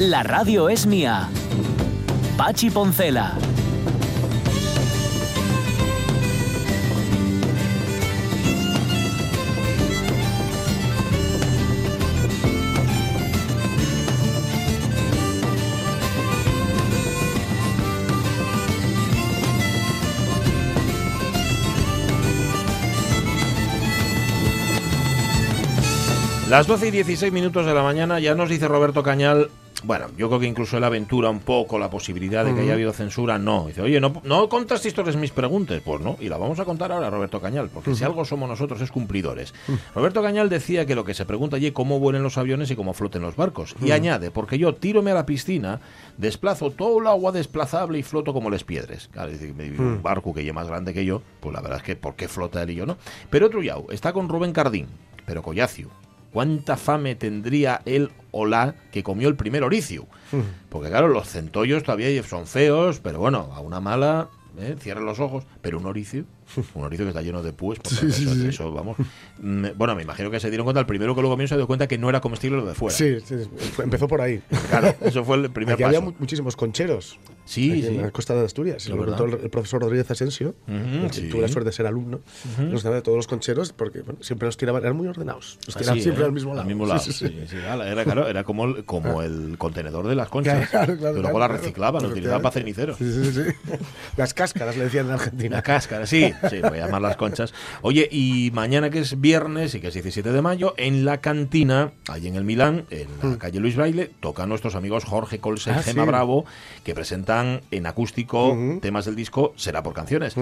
La radio es mía. Pachi Poncela. Las 12 y 16 minutos de la mañana ya nos dice Roberto Cañal, bueno, yo creo que incluso él aventura un poco la posibilidad de que haya habido censura, no. Dice, oye, ¿no, no contaste historias mis preguntas? Pues no, y la vamos a contar ahora, Roberto Cañal, porque si algo somos nosotros es cumplidores. Roberto Cañal decía que lo que se pregunta allí es cómo vuelen los aviones y cómo floten los barcos. Y añade, porque yo tírome a la piscina, desplazo todo el agua desplazable y floto como les piedres. Claro, dice, un barco que es más grande que yo, pues la verdad es que ¿por qué flota él y yo no? Pero otro yao, está con Rubén Cardín, pero Collacio. ¿Cuánta fame tendría él o la que comió el primer oricio? Porque claro, los centollos todavía son feos, pero bueno, a una mala, ¿eh? cierra los ojos, pero un oricio, un oricio que está lleno de púes, porque eso, eso, vamos. Mm, Bueno, me imagino que se dieron cuenta, el primero que lo comió se dio cuenta que no era comestible lo de fuera. Sí, sí, empezó por ahí. Claro, eso fue el primer Aquí paso. había mu- muchísimos concheros. Sí, sí. En la costa de Asturias. Lo contó el, profesor Rodríguez Asensio. Que sí. Tuve la suerte de ser alumno. Nos daba de todos los concheros porque bueno, siempre los tiraban. Eran muy ordenados. Los tiraban Así, siempre ¿eh? al mismo lado. mismo lado. Sí, sí, sí. sí, sí, claro, era, claro, era como, el, como el contenedor de las conchas. Claro, claro, luego las reciclaban, las utilizaban para ceniceros. Sí, sí, sí, sí. Las cáscaras le decían en Argentina. La cáscara, sí, sí, voy a llamar las conchas. Oye, y mañana que es viernes y que es 17 de mayo, en la cantina, ahí en el Milán, en la calle Luis Braille, tocan nuestros amigos Jorge Colse y Mm. Ah, Gema sí. Bravo, que presentan en acústico temas del disco Será por canciones.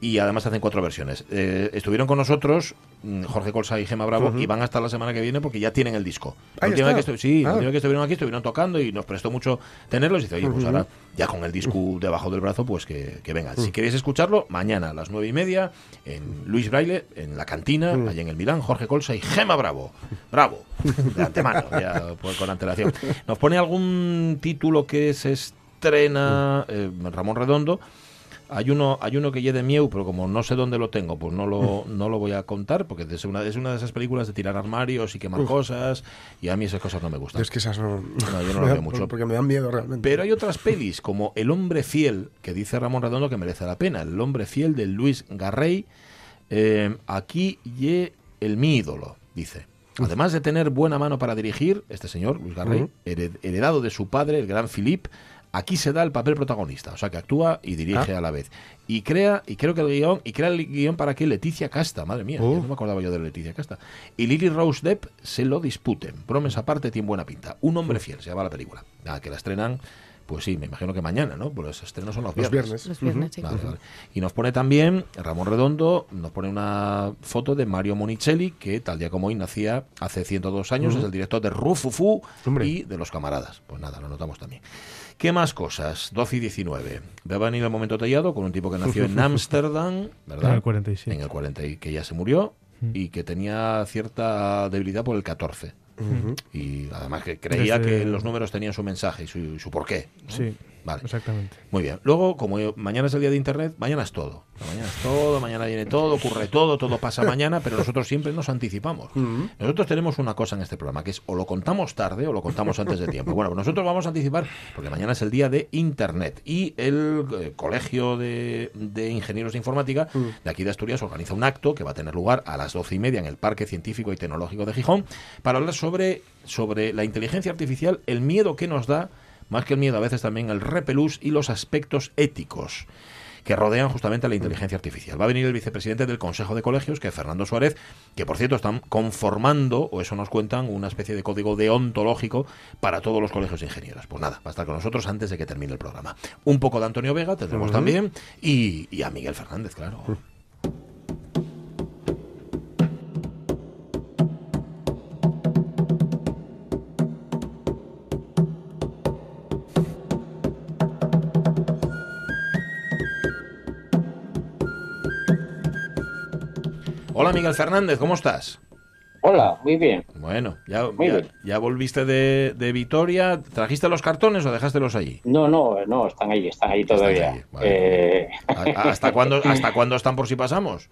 Y además hacen cuatro versiones. Eh, estuvieron con nosotros mm, Jorge Colsa y Gema Bravo y van hasta la semana que viene porque ya tienen el disco. La Ah, última vez que estu- sí, la Ah. última vez que estuvieron aquí estuvieron tocando y nos prestó mucho tenerlos. Y dice, oye, pues ahora ya con el disco debajo del brazo, pues que, que venga. Si queréis escucharlo, mañana a las nueve y media en Luis Braille, en la cantina, allá en el Milán, Jorge Colsa y Gema Bravo. Bravo, de antemano, ya pues, con antelación. Nos pone algún título que se estrena eh, Ramón Redondo. Hay uno, hay uno que lleve de Mieu, pero como no sé dónde lo tengo, pues no lo, no lo voy a contar, porque es una, es una de esas películas de tirar armarios y quemar cosas, y a mí esas cosas no me gustan. Es que esas no. No, yo no da- veo mucho. Porque me dan miedo realmente. Pero hay otras pelis, como El hombre fiel, que dice Ramón Redondo que merece la pena. El hombre fiel de Luis Garrey. Eh, aquí ye el mi ídolo, dice. Además de tener buena mano para dirigir, este señor, Luis Garrey, heredado de su padre, el gran Philippe, aquí se da el papel protagonista, o sea que actúa y dirige Ah. a la vez. Y crea, y creo que el guion, y crea el guion para que Leticia Casta, madre mía, no me acordaba yo de Leticia Casta, y Lily Rose Depp se lo disputen. Bromes aparte, tiene buena pinta. Un hombre fiel, se llama la película. Nada, que la estrenan, pues sí, me imagino que mañana, ¿no? Pues los estrenos son los Los viernes. viernes. Los viernes, sí. Vale, vale. Y nos pone también Ramón Redondo, nos pone una foto de Mario Monicelli, que tal día como hoy nacía hace 102 años, es el director de Rufufu Hombre. y de Los Camaradas. Pues nada, lo notamos también. ¿Qué más cosas? 12 y 19. Va a venir el momento tallado con un tipo que nació en Ámsterdam, ¿verdad? En el 47. En el 40 y que ya se murió y que tenía cierta debilidad por el 14. Y además que creía Desde- que los números tenían su mensaje y su, y su porqué. ¿no? Sí, Vale. exactamente. Muy bien. Luego, como yo- mañana es el día de Internet, mañana es todo. Mañana es todo, mañana viene todo, ocurre todo, todo pasa mañana, pero nosotros siempre nos anticipamos. Nosotros tenemos una cosa en este programa, que es o lo contamos tarde o lo contamos antes de tiempo. Bueno, pues nosotros vamos a anticipar, porque mañana es el día de Internet. Y el eh, Colegio de, de Ingenieros de Informática de aquí de Asturias organiza un acto que va a tener lugar a las doce y media en el Parque Científico y Tecnológico de Gijón para hablar sobre, sobre la inteligencia artificial, el miedo que nos da más que el miedo, a veces también el repelús y los aspectos éticos que rodean justamente a la inteligencia artificial. Va a venir el vicepresidente del Consejo de Colegios, que es Fernando Suárez, que por cierto están conformando, o eso nos cuentan, una especie de código deontológico para todos los colegios de ingenieros. Pues nada, va a estar con nosotros antes de que termine el programa. Un poco de Antonio Vega tendremos también, y, y a Miguel Fernández, claro. Hola Miguel Fernández, ¿cómo estás? Hola, muy bien. Bueno, ya, Muy ya, bien. ya volviste de, de Vitoria. ¿Trajiste los cartones o dejástelos allí? No, no, no, están ahí, están ahí Están todavía. vale. Eh, ¿A- ¿Hasta cuándo, ¿Hasta cuándo están por si pasamos?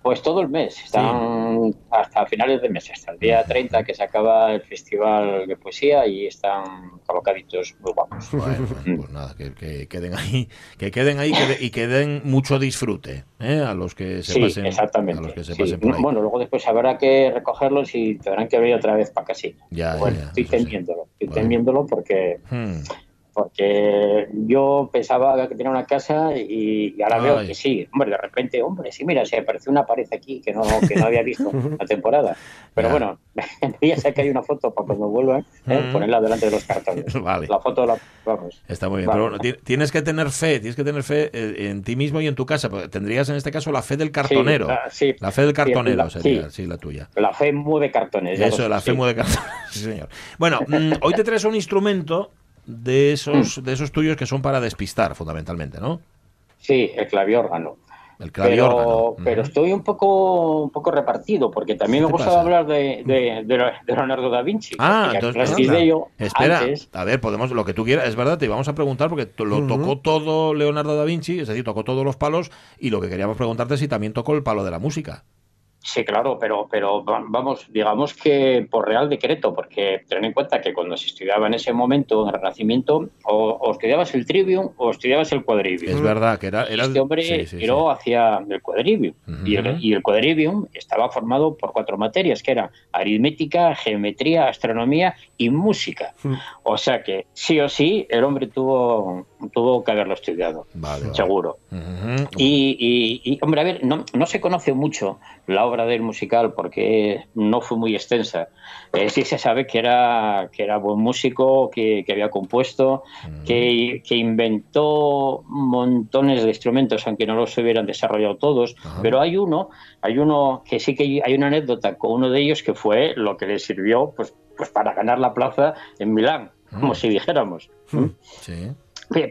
pues todo el mes, están hasta finales de mes, hasta el día 30 que se acaba el festival de poesía y están colocaditos muy guapos. Bueno, bueno, pues nada, que, que queden ahí, que queden ahí que de- y que den mucho disfrute ¿eh? a los que se Sí, pasen, exactamente. a los que se sí. pasen por ahí. Bueno, luego después habrá que recogerlos y tendrán que venir otra vez para. Ya, bueno, ya, estoy sí. temiéndolo, estoy Bueno. temiéndolo porque Hmm. Porque yo pensaba que tenía una casa y, ahora veo que sí, hombre, de repente, hombre, sí, mira, se apareció una pared aquí que no, que no había visto la temporada. Pero Ya. bueno, ya sé que hay una foto para cuando vuelvan, ¿eh? Mm. ponerla delante de los cartones. Vale. La foto la vamos. Está muy bien, Vale. pero bueno, ti- tienes que tener fe, tienes que tener fe eh, en ti mismo y en tu casa. porque Tendrías en este caso la fe del cartonero. Sí, la- sí. La fe del cartonero la- sería, sí. sí, la tuya. La fe mueve cartones. Eso, la fe mueve cartonero. Sí, señor. Bueno, mm, hoy te traes un instrumento de Mm. esos, de esos tuyos que son para despistar, fundamentalmente, ¿no? Sí, el claviórgano. El Pero, claviórgano. pero Ujú. estoy un poco, un poco repartido, porque también ¿Qué me gusta pasa? hablar de, de, de Leonardo da Vinci. Ah, entonces, espera, antes- a ver, podemos, lo que tú quieras, es verdad, te íbamos a preguntar porque lo tocó todo Leonardo da Vinci, es decir, tocó todos los palos y lo que queríamos preguntarte es si también tocó el palo de la música. Sí, claro, pero, pero va- vamos, digamos que por real decreto, porque ten en cuenta que cuando se estudiaba en ese momento, en el Renacimiento, o, o estudiabas el trivium o estudiabas el quadrivium. Es verdad que era... era Este hombre sí, sí, tiró hacia el quadrivium. Y, el, y el quadrivium estaba formado por cuatro materias, que eran aritmética, geometría, astronomía y música. O sea que sí o sí el hombre tuvo, tuvo que haberlo estudiado, Vale, vale. seguro. Ujú. Y, y- y, hombre, a ver, no, no se conoce mucho la obra del musical porque no fue muy extensa. Eh, sí se sabe que era, que era buen músico, que, que había compuesto, que, que inventó montones de instrumentos, aunque no los hubieran desarrollado todos. Ajá. Pero hay uno, hay uno que sí que hay una anécdota con uno de ellos que fue lo que le sirvió pues, pues para ganar la plaza en Milán, como si dijéramos. Sí.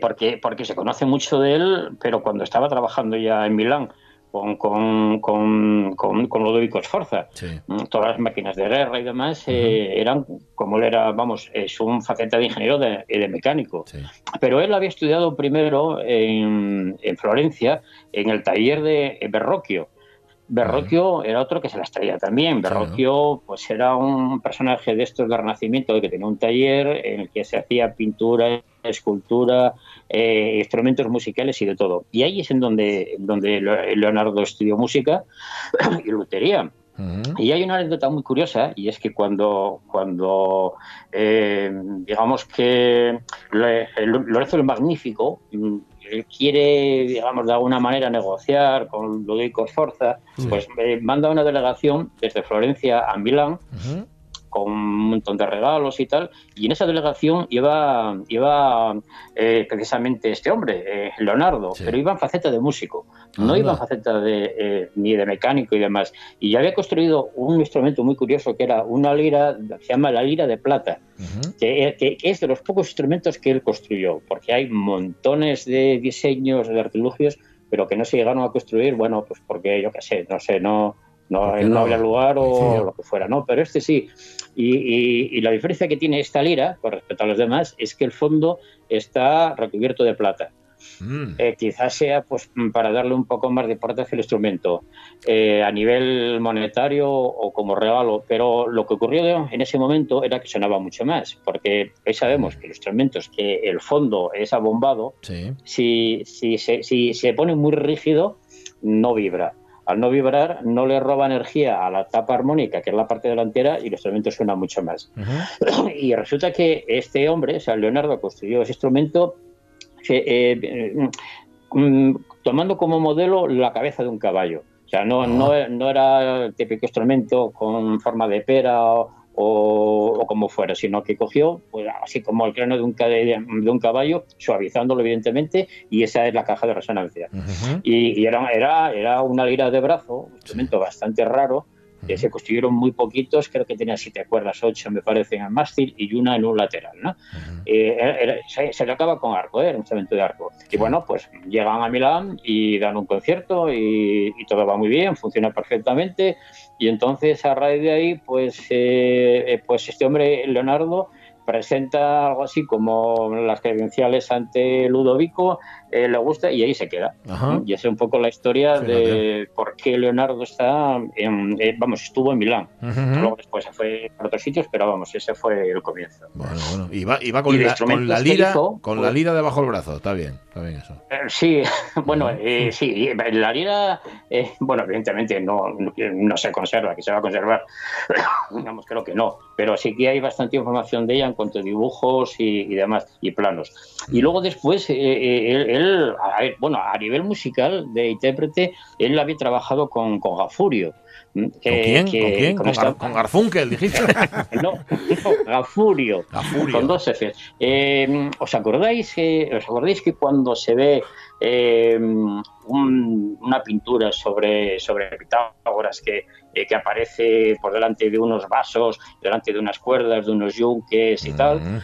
Porque, porque se conoce mucho de él, pero cuando estaba trabajando ya en Milán con, con, con, con, con Lodovico Sforza, Sí. mm, todas las máquinas de guerra y demás eh, eran, como él era, vamos, es un faceta de ingeniero de, y de mecánico. Sí. Pero él había estudiado primero en, en Florencia, en el taller de Berroquio. Berroquio era otro que se las traía también. Claro. Berroquio pues era un personaje de estos del Renacimiento que tenía un taller en el que se hacía pintura, escultura, eh, instrumentos musicales y de todo. Y ahí es en donde, donde Leonardo estudió música y lutería. Y hay una anécdota muy curiosa, y es que cuando, cuando eh, digamos que Lorenzo el Magnífico mm, él quiere, digamos, de alguna manera negociar con Ludovico Sforza, pues eh, manda una delegación desde Florencia a Milán. Con un montón de regalos y tal, y en esa delegación iba, iba eh, precisamente este hombre, eh, Leonardo, Sí. pero iba en faceta de músico, no Anda. iba en faceta de, eh, ni de mecánico y demás. Y ya había construido un instrumento muy curioso que era una lira, se llama la lira de plata, que, que- que es de los pocos instrumentos que él construyó, porque hay montones de diseños, de artilugios, pero que no se llegaron a construir, bueno, pues porque yo qué sé, no sé, no, no, no había lugar o lo que fuera, ¿no? Pero este sí. Y, y- y la diferencia que tiene esta lira, con respecto a los demás, es que el fondo está recubierto de plata. Mm. Eh, quizás sea pues para darle un poco más de importancia al instrumento eh, a nivel monetario o como regalo, pero lo que ocurrió en ese momento era que sonaba mucho más, porque hoy sabemos que los instrumentos que el fondo es abombado, Sí. si, si, se, si se pone muy rígido, no vibra. Al no vibrar, no le roba energía a la tapa armónica, que es la parte delantera, y el instrumento suena mucho más. Y resulta que este hombre, o sea, Leonardo, construyó ese instrumento eh, eh, mm, tomando como modelo la cabeza de un caballo. O sea, no, no, no era el típico instrumento con forma de pera o, o como fuera, sino que cogió, pues, así como el cráneo de un, ca- de un caballo, suavizándolo evidentemente, y esa es la caja de resonancia. Y, y era, era, era una lira de brazo, un instrumento bastante raro, Eh, se construyeron muy poquitos, creo que tenía siete cuerdas, ocho me parece en el mástil y una en un lateral. ¿no? Eh, era- era- se, se tocaba con arco, ¿eh? era un instrumento de arco. Y bueno, pues llegan a Milán y dan un concierto y, y todo va muy bien, funciona perfectamente. Y entonces a raíz de ahí, pues, eh, pues este hombre, Leonardo, presenta algo así como las credenciales ante Ludovico, eh, le gusta y ahí se queda. Ajá. Y es un poco la historia Fíjate. de por qué Leonardo está, en, eh, vamos, estuvo en Milán. Luego después se fue a otros sitios, pero vamos, ese fue el comienzo. Bueno, bueno. Y va, y va con, Y la, con lira, hizo, con pues- la lira debajo del brazo. Está bien, está bien eso. Eh, Sí, bueno, sí, la lira, bueno, evidentemente no, no, se conserva, que se va a conservar, digamos, creo que no, pero sí que hay bastante información de ella en cuanto a dibujos y, y demás, y planos. Y luego después, él, a ver, bueno, a nivel musical de intérprete, él había trabajado con, con Gafurio. ¿Con quién? ¿Con quién? Con, esta- Gar- con Garfunkel, dijiste. no, no, Gafurio, Gafurio. con dos Fs. Eh, ¿Os acordáis? eh, ¿Os acordáis que cuando se ve eh, un- una pintura sobre, sobre Pitágoras que, eh, que aparece por delante de unos vasos, delante de unas cuerdas, de unos yunques y tal? Mm.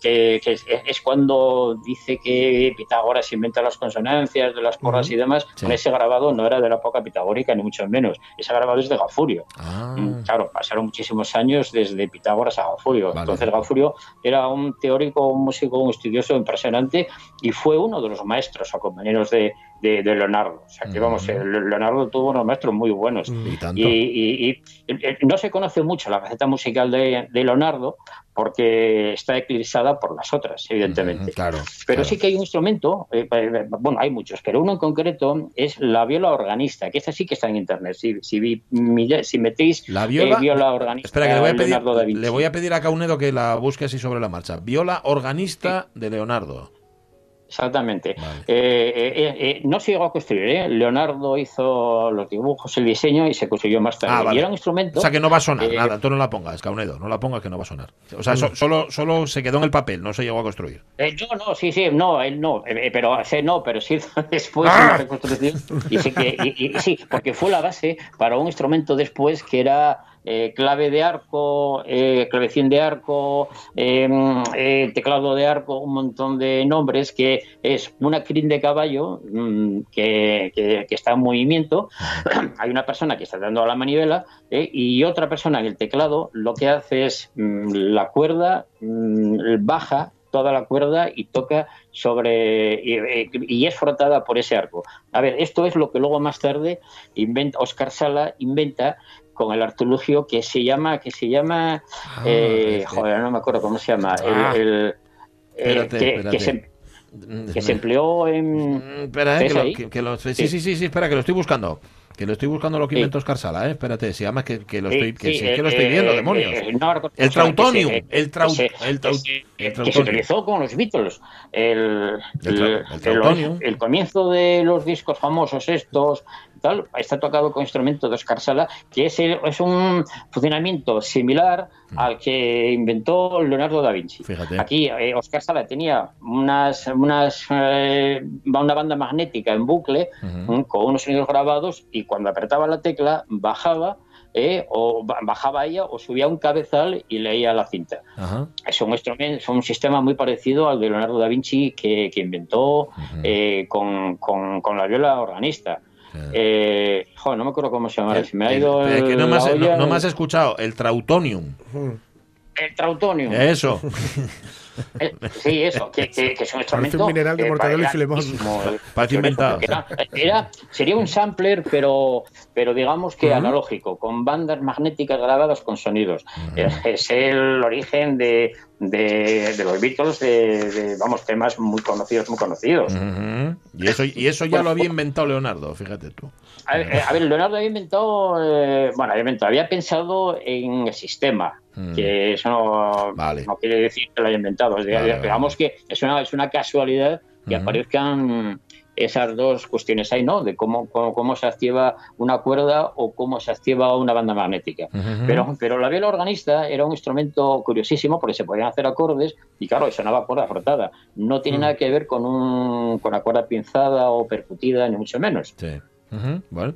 que, que es, es cuando dice que Pitágoras inventa las consonancias de las porras y demás, Sí. con ese grabado no era de la época pitagórica, ni mucho menos. Ese grabado es de Gafurio. Ah. Mm, Claro, pasaron muchísimos años desde Pitágoras a Gafurio. Vale. Entonces Gafurio era un teórico, un músico, un estudioso impresionante y fue uno de los maestros o compañeros de, de- de Leonardo. O sea que vamos, Mm. eh, Leonardo tuvo unos maestros muy buenos. Y tanto. Y, y- y, eh, no se conoce mucho la faceta musical de, de Leonardo porque está eclipsada por las otras, evidentemente. Mm, Claro. Pero claro. sí que hay un instrumento, eh, eh, bueno, hay muchos, pero uno en concreto es la viola organista, que esta sí que está en internet. Si, si, si metéis La viola. eh, viola organista, Espera, que le voy, a pedir, le voy a pedir a Caunedo que la busque así sobre la marcha. Viola organista de Leonardo. Exactamente. Vale. Eh, eh, eh, no se llegó a construir, ¿eh? Leonardo hizo los dibujos, el diseño y se construyó más tarde. Ah, vale. Y era un instrumento. O sea que no va a sonar, Eh, nada, tú no la pongas, Caunedo, no la pongas que no va a sonar. O sea, so- solo, solo se quedó en el papel, no se llegó a construir. Eh, no, no, sí, sí, no, él no, eh, eh, pero sí, no, pero sí después ¡Ah! una reconstrucción y sí que y- y- sí, porque fue la base para un instrumento después que era eh, clave de arco, eh, clavecín de arco, eh, eh, teclado de arco, un montón de nombres que es una crin de caballo mm, que, está en movimiento. Hay una persona que está dando a la manivela y otra persona en el teclado lo que hace es mm, la cuerda mm, baja toda la cuerda y toca sobre y, y es frotada por ese arco. A ver, esto es lo que luego más tarde inventa Oscar Sala inventa con el artilugio que se llama que se llama eh, este. joder, no me acuerdo cómo se llama el- Ah. el, eh, Espérate, que, espérate. que se, que se empleó en Mm, Espera, eh, ¿Ves que lo, ahí? que- que lo- sí, Sí. sí, sí, sí, espera, que lo estoy buscando. Que lo estoy buscando lo que inventó Oscar Sala, eh. Espérate, se llama que, que lo estoy, que, sí, sí, que lo eh, estoy viendo, eh, demonios. eh, no El se trautonium, se- el trau- que se- el trau- que se- el que se trautonium. utilizó con los Beatles. El el- trautonium. el comienzo de los discos famosos estos, tal, está tocado con instrumento de Oscar Sala, que es, el- es un funcionamiento similar al que inventó Leonardo da Vinci. Fíjate. Aquí eh, Oscar Sala tenía unas, unas eh, una banda magnética en bucle Ujú. mm, con unos sonidos grabados y cuando apretaba la tecla bajaba eh, o ba- bajaba ella o subía un cabezal y leía la cinta. Ajá. Es un es un sistema muy parecido al de Leonardo da Vinci que, que inventó eh, con, con- con la viola organista. Eh, joder, no me acuerdo cómo se llama, me ha El- ido el- que no el- me, has, no- no me has escuchado, el trautonium. el trautonium. Eso. Sí, eso, que, que- que es un instrumento. un mineral de eh, Mortadelo y Filemón. eh, Parece inventado. Era, era- sería un sampler, pero, pero digamos que analógico, con bandas magnéticas grabadas con sonidos. Eh, Es el origen de, de, de los Beatles, de, de, vamos, temas muy conocidos, muy conocidos. Y, eso, y eso ya lo había inventado Leonardo, fíjate tú. A ver, eh, a ver, Leonardo había inventado, eh, bueno, había inventado, había pensado en el sistema, Mm. que eso no, Vale. no quiere decir que lo haya inventado. Vale, digamos que es una, es una casualidad que aparezcan esas dos cuestiones ahí, ¿no? De cómo, cómo, cómo se activa una cuerda o cómo se activa una banda magnética. Pero, pero la viola organista era un instrumento curiosísimo porque se podían hacer acordes y claro, sonaba cuerda frotada. No Mm. tiene nada que ver con, un, con la cuerda pinzada o percutida, ni mucho menos. Sí. Bueno,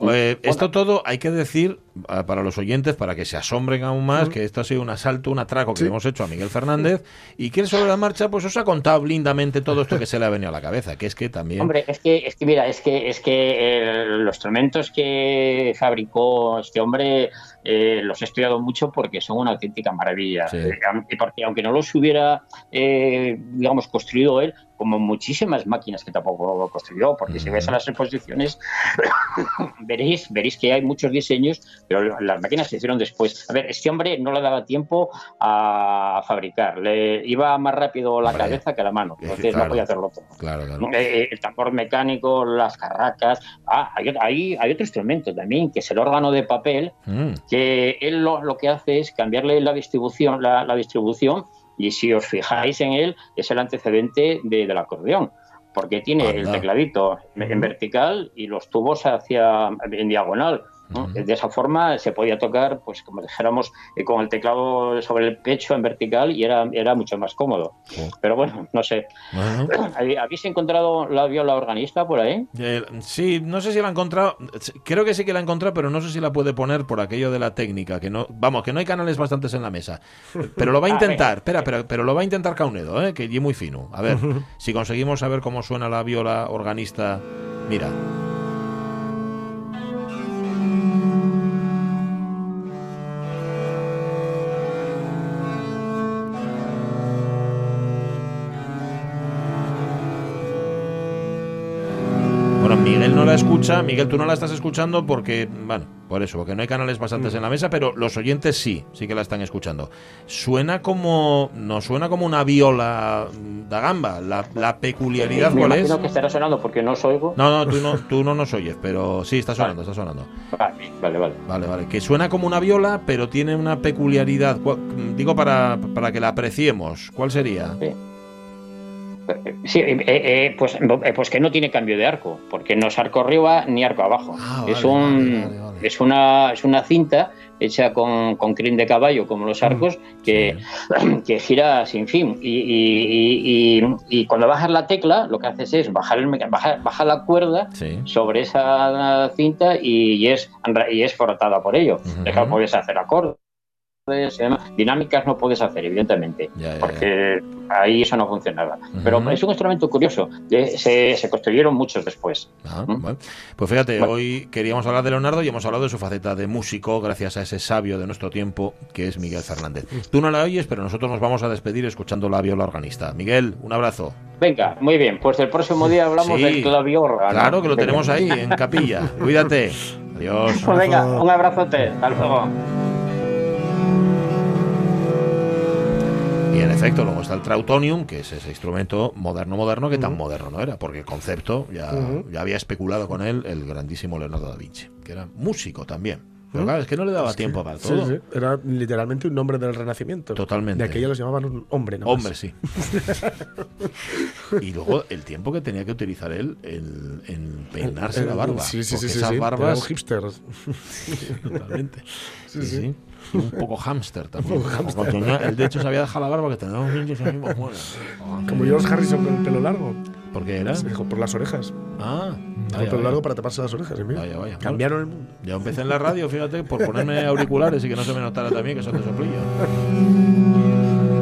Eh, esto todo hay que decir, ah, para los oyentes, para que se asombren aún más, que esto ha sido un asalto, un atraco que le hemos hecho a Miguel Fernández, y que él sobre la marcha pues os ha contado lindamente todo esto que se le ha venido a la cabeza, que es que también... Hombre, es que, es que mira, es que, es que eh, los instrumentos que fabricó este hombre eh, los he estudiado mucho porque son una auténtica maravilla. Sí. Y porque aunque no los hubiera, eh, digamos, construido él, como muchísimas máquinas que tampoco construyó, porque si ves a las exposiciones, veréis, veréis que hay muchos diseños, pero las máquinas se hicieron después. A ver, este hombre no le daba tiempo a fabricar, le iba más rápido la Hombre, cabeza que la mano, que entonces claro. no podía hacerlo todo. Claro, claro. Eh, el tambor mecánico, las carracas. Ah, hay, hay, hay otro instrumento también, que es el órgano de papel, Mm, que él lo, lo que hace es cambiarle la distribución, la, la distribución, y si os fijáis en él, es el antecedente de- del acordeón, porque tiene el tecladito en vertical y los tubos hacia en diagonal. De esa forma se podía tocar, pues como dijéramos, eh, con el teclado sobre el pecho en vertical y era, era mucho más cómodo. Pero bueno, no sé. ¿Habéis encontrado la viola organista por ahí? Eh, sí, no sé si la ha encontrado. Creo que sí que la ha encontrado, pero no sé si la puede poner por aquello de la técnica. Que no, vamos, que no hay canales bastantes en la mesa. Pero lo va a intentar. Espera, pero, pero lo va a intentar Caunedo, ¿eh? que es muy fino. A ver, si conseguimos saber cómo suena la viola organista. Mira. Escucha, Miguel, tú no la estás escuchando porque, bueno, por eso, porque no hay canales bastantes en la mesa, pero los oyentes sí, sí que la están escuchando. Suena como, no suena como una viola mm, da gamba. La, la peculiaridad, Me ¿cuál es? imagino que estará sonando porque no os oigo. No, no, tú no, tú no nos oyes, pero sí, está sonando, está sonando. Vale, vale, vale. Vale, vale. Que suena como una viola, pero tiene una peculiaridad. Cu- Digo para, para que la apreciemos. ¿Cuál sería? Sí, eh, eh, pues, eh, pues que no tiene cambio de arco, porque no es arco arriba ni arco abajo. Ah, es, un, vale, vale, vale. es, una, es una cinta hecha con, con crin de caballo, como los arcos, que, que gira sin fin. Y, y- y- y- y cuando bajas la tecla, lo que haces es bajar, el, bajar, bajar la cuerda Sí. sobre esa cinta y, es, y es frotada por ello. Es que puedes hacer acordes, y demás. dinámicas no puedes hacer, evidentemente, Ya, ya, ya. porque ahí eso no funcionaba. Pero Ujú. es un instrumento curioso, eh, se, se construyeron muchos después. Ah, ¿Mm? bueno. Pues fíjate, Bueno. hoy queríamos hablar de Leonardo y hemos hablado de su faceta de músico gracias a ese sabio de nuestro tiempo que es Miguel Fernández. Tú no la oyes, pero nosotros nos vamos a despedir escuchando la viola organista. Miguel, un abrazo. Venga, muy bien, pues el próximo día hablamos Sí. del claviorga. Claro que lo tenemos ahí, en capilla. Cuídate. Adiós. Pues venga, un abrazote, hasta luego. Efecto, luego está el Trautonium, que es ese instrumento moderno, moderno, que tan moderno no era, porque el concepto ya, ya había especulado con él el grandísimo Leonardo da Vinci, que era músico también. Pero claro, es que no le daba tiempo para Sí, todo. sí. Era literalmente un nombre del Renacimiento. Totalmente. De aquello los llamaban un hombre, más. Hombre, sí. y luego el tiempo que tenía que utilizar él en, en peinarse la barba. Sí, sí, sí. sí, esas sí. barbas. Era un hipster. Totalmente. Sí, Sí, sí. sí. Y un poco hámster también. Porque tenía- él, de hecho, se había dejado la barba que tenía unos dientes así, pues, bueno. Como George Harrison con el pelo largo. ¿Por qué era? Se dejó por las orejas. Ah, vaya, el pelo vaya. largo para taparse las orejas. mira, Vaya, vaya. Cambiaron el mundo. Ya empecé en la radio, fíjate, por ponerme auriculares y que no se me notara también que son de soplillo.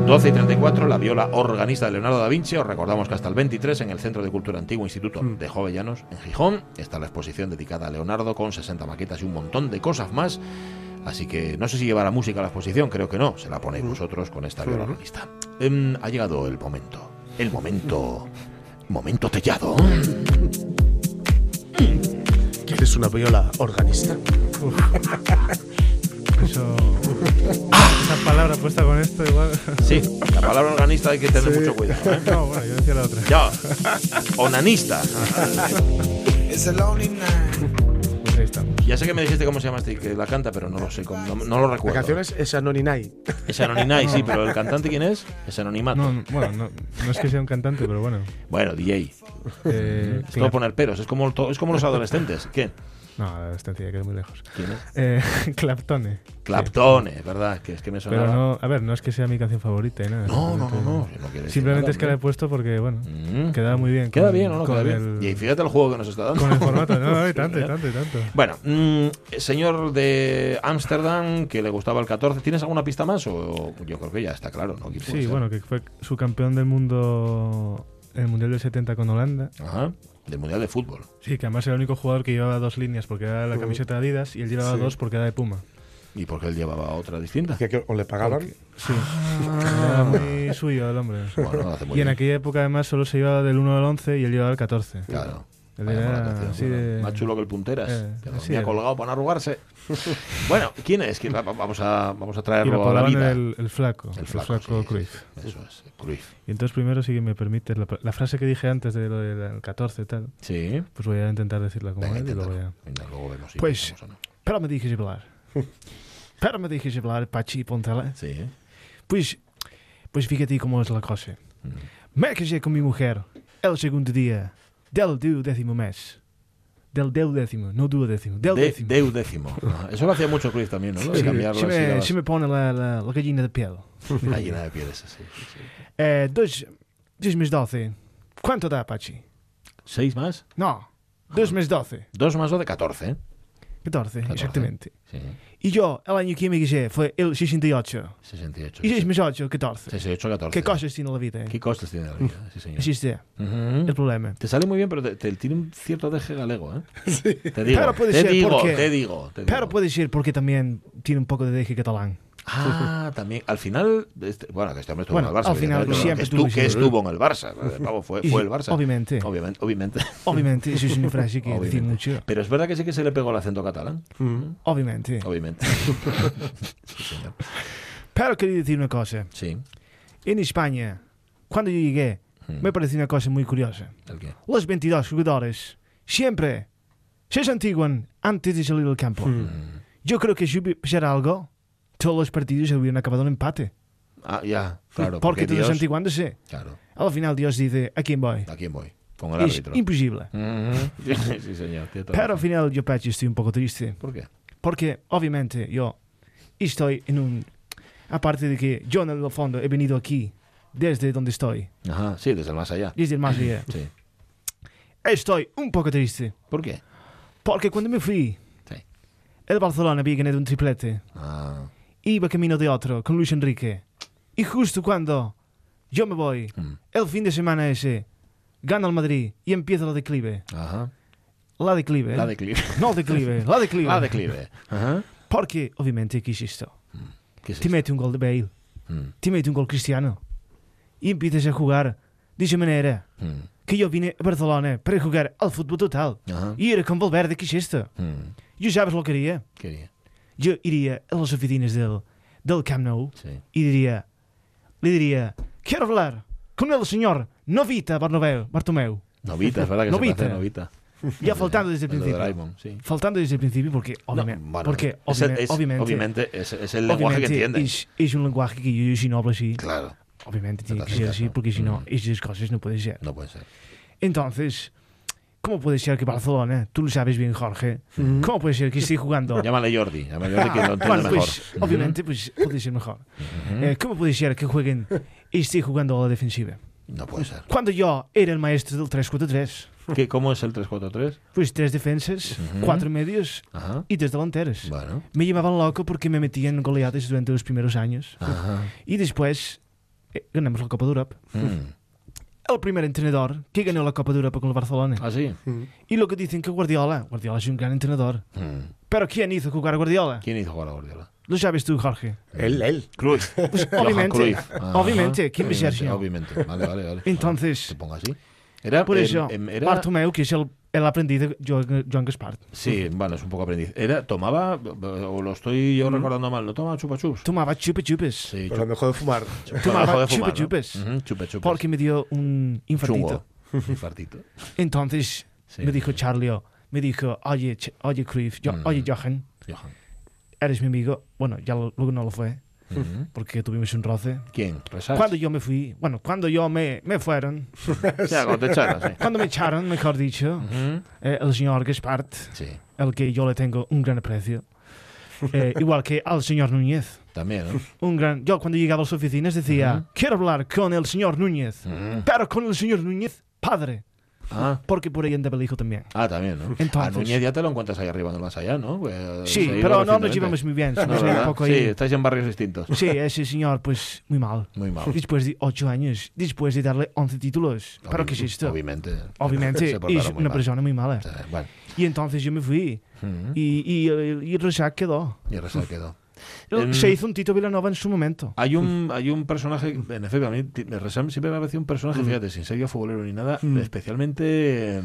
12 y 34, la viola organista de Leonardo da Vinci. Os recordamos que hasta el 23 en el Centro de Cultura Antiguo Instituto de Jovellanos, en Gijón, está la exposición dedicada a Leonardo con 60 maquetas y un montón de cosas más. Así que no sé si llevará música a la exposición, creo que no. Se la ponéis vosotros con esta viola organista. Em, ha llegado el momento. El momento. Momento tellado. ¿Quieres una viola organista? Eso. Esa palabra puesta con esto igual. Sí, la palabra organista hay que tener Sí. mucho cuidado. ¿eh? No, bueno, yo decía la otra. Ya, onanista. It's a lonely night. Ya sé que me dijiste cómo se llama este que la canta, pero no lo sé, no, no lo La recuerdo. canción es, es Anoninai. Es Anonimai, sí, pero el cantante quién es? Es Anonimato. No, no, bueno, no, no es que sea un cantante, pero bueno. Bueno, DJ. Eh, Es poner peros, es como, es como los adolescentes. ¿Qué? No, la estancia que es muy lejos. ¿Quién es? Eh, Claptone. Clapton, es verdad, que es que me Pero sonaba. no, a ver, no es que sea mi canción favorita nada. no, no, no, no, no decir Simplemente es que la he puesto porque, bueno, Mm. queda muy bien. Queda con- bien, ¿o no? Queda bien. el- Y fíjate el juego que nos está dando. Con el formato, no, no, y Sí, tanto, y tanto, y tanto. Bueno, mm, señor de Ámsterdam, que le gustaba el 14, ¿tienes alguna pista más? O yo creo que ya está claro, ¿no? ¿Quién puede Sí, bueno, que fue su campeón del mundo en el Mundial del 70 con Holanda. Ajá, del Mundial de Fútbol. Sí, que además era el único jugador que llevaba dos líneas porque era la camiseta de Adidas y él llevaba Sí. dos porque era de Puma. ¿Y porque él llevaba otra distinta? Que- que o le pagaban. Sí, era muy suyo el hombre. Bueno, lo hace muy Y en bien. aquella época además solo se llevaba del 1 al 11 y él llevaba el 14. Claro. Era canción, así bueno, Más chulo que el punteras. Eh, así dormía era. colgado para no arrugarse. bueno, ¿quién es? ¿Quién- va- Vamos a, vamos a traerlo a la vida. el, el flaco, El el flaco, flaco, sí, sí, Cruyff. sí, Eso es, Cruyff. Y entonces primero, si me permites, la, la frase que dije antes de lo del 14 y tal, Sí. pues voy a intentar decirla como Venga, él y luego ya... Venga, luego vemos si Pues- no. Pero me dejes hablar. Pero me dejes hablar, Pachi Pontela. Sí, ¿eh? Pues, pues fíjate cómo es la cosa. Mm. Me casé con mi mujer el segundo día del duodécimo mes. Del duodécimo, no duodécimo, del De, décimo. deu décimo. Ajá. Eso lo hacía mucho Cruyff también, ¿no? Sí, cambiar se, las me, se me pone la, la, la gallina de piel. La llena de pieles, sí, sí, sí. Eh, dos, dos más doce. ¿Cuánto da, Pachi? ¿Seis más? No, dos más doce. Dos más dos de 14, ¿eh? 14, 14. exactamente. Sí, Y yo, el año que me casé fue el 68. 68. Y 6 más 8, 14. 68, 14. ¿Qué cosas tiene la vida? eh? ¿Qué costes tiene la vida? Sí, señor. Así está, Ujú. el problema. Te sale muy bien, pero te, te- tiene un cierto deje galego, ¿eh? Te digo, Pero puede te ser digo, porque- te digo, te Pero digo. puede ser porque también tiene un poco de deje catalán. Ah, también. Al final, este- bueno, que este hombre estuvo Bueno, en el Barça. al final siempre que, tuvo estu- que estuvo en el Barça. Fue, fue el Barça. Obviamente. Obviamente, obviamente. Obviamente, eso es una frase que decir mucho. Pero es verdad que sí que se le pegó el acento catalán. Obviamente. Obviamente. sí, señor. Pero quería decir una cosa. Sí. En España, cuando yo llegué, Mm. me pareció una cosa muy curiosa. ¿El qué? Los 22 jugadores siempre se santiguan antes de salir del campo. Mm. Yo creo que si hubiera algo, todos los partidos se hubieran acabado en empate. Ah, ya, claro. porque todos Dios- santiguándose. Claro. Al final Dios dice, ¿a quién voy? ¿A quién voy? Con el Es árbitro. imposible. Sí, sí, señor. Pero al final yo, Pachi, estoy un poco triste. ¿Por qué? Porque obviamente yo estoy en un... Aparte de que yo en el fondo he venido aquí desde donde estoy, Ajá, sí, desde el más allá. desde el más allá. Sí. Estoy un poco triste. ¿Por qué? Porque cuando me fui, Sí. el Barcelona había ganado un triplete. Ah, Iba camino de otro con Luis Enrique. Y justo cuando yo me voy, mm, el fin de semana ese, gana el Madrid y empieza la declive. ajá. La declive. ¿eh? La declive. No declive, la declive. La declive. Ajá. Porque, obviamente, ¿qué es esto? ¿Qué es Te mete un gol de Bale, esto? Mm, te mete un gol cristiano. Y empiezas a jugar de esa manera mm, que yo vine a Barcelona para jugar al fútbol total. Ajá. Y era con Valverde, ¿qué es esto? Mm, Yo sabes lo que haría. Quería. Yo iría a las oficinas del, del Camp Nou Sí. y diría, le diría, quiero hablar con el señor Novita Bartomeu. Bartomeu. Novita, es verdad que Novita. se Novita. Ya faltando desde el principio. Doraemon, sí. Faltando desde el principio porque, No, obviamente, bueno, porque es el- es- obviamente, obviamente es, es el lenguaje que entiende. Es, es un lenguaje que yo, si no hablo así, Claro, obviamente tiene te que ser así, caso. porque si no, esas cosas no pueden ser. no puede ser. Entonces, ¿cómo puede ser que Barcelona, tú lo sabes bien, Jorge, cómo puede ser que esté jugando? Llámale Jordi, llámale Jordi que lo entiende Bueno, mejor. pues, obviamente, pues, puede ser mejor. Eh, ¿Cómo puede ser que jueguen y esté jugando a la defensiva? No puede ser. Cuando yo era el maestro del 3-4-3, ¿Qué, ¿Cómo es el 3-4-3? pues tres defensas, Ujú. cuatro medios Ajá. y tres delanteros. Bueno. Me llamaban loco porque me metían goleadas durante los primeros años. Ajá. Y después eh, ganamos la Copa de Europa. Mm. El primer entrenador que ganó la Copa de Europa con el Barcelona. ¿Ah, sí? Y lo que dicen que Guardiola, Guardiola es un gran entrenador. Mm. Pero ¿quién hizo jugar a Guardiola? ¿Quién hizo jugar a Guardiola? Lo sabes tú, Jorge. Él, él. Cruyff. Pues obviamente, obviamente, ¿quién me Obviamente? Obviamente. Vale, vale, vale. Entonces, Se ponga así. Era, por em, eso, em, era- Bartomeu, que es el, el aprendiz de Joan, Joan Gaspar, Sí, bueno, es un poco aprendiz. Era, tomaba, o lo estoy yo recordando mal, ¿no tomaba chupa chups? tomaba chupa chupas. Sí, Pero lo mejor de fumar. tomaba Dejó de chupa fumar, ¿no? chupa chupas. Porque me dio un infartito. Chungo. Infartito. Entonces, Sí. me dijo Charlie, me dijo, oye, oye, Cruyff, yo- Mm. oye, Johan, Johan. eres mi amigo. Bueno, ya lo- luego no lo fue, Porque tuvimos un roce. ¿Quién? ¿Resas? Cuando yo me fui, bueno, cuando yo me, me fueron, Ya, cuando te echaron, sí. cuando me echaron, mejor dicho, eh, el señor Gaspart, Sí. el que yo le tengo un gran aprecio, Eh, igual que al señor Núñez. También, ¿no? Un gran... Yo cuando llegaba a las oficinas decía, quiero hablar con el señor Núñez, pero con el señor Núñez, padre, Ah, porque por ahí andaba el hijo también. ah, también, ¿no? Entonces- A Núñez ya te lo encuentras ahí arriba, no más allá, ¿no? Pues, Sí, pero no nos llevamos muy bien, No, un poco Sí, ahí... estáis en barrios distintos. Sí, ese señor, pues, muy mal. Muy mal. Después de ocho años, después de darle 11 títulos. ¿Pero qué es esto? Obviamente. Obviamente, es una mal. persona muy mala. Sí, Bueno, Y entonces yo me fui. Ujú. Y, y, eh, y Rosach quedó. y se quedó. Em, Se hizo un Tito Villanova en su momento. Hay un, hay un personaje, en efecto, a mí Resam siempre me ha parecido un personaje, fíjate, sin ser futbolero ni nada, especialmente, eh,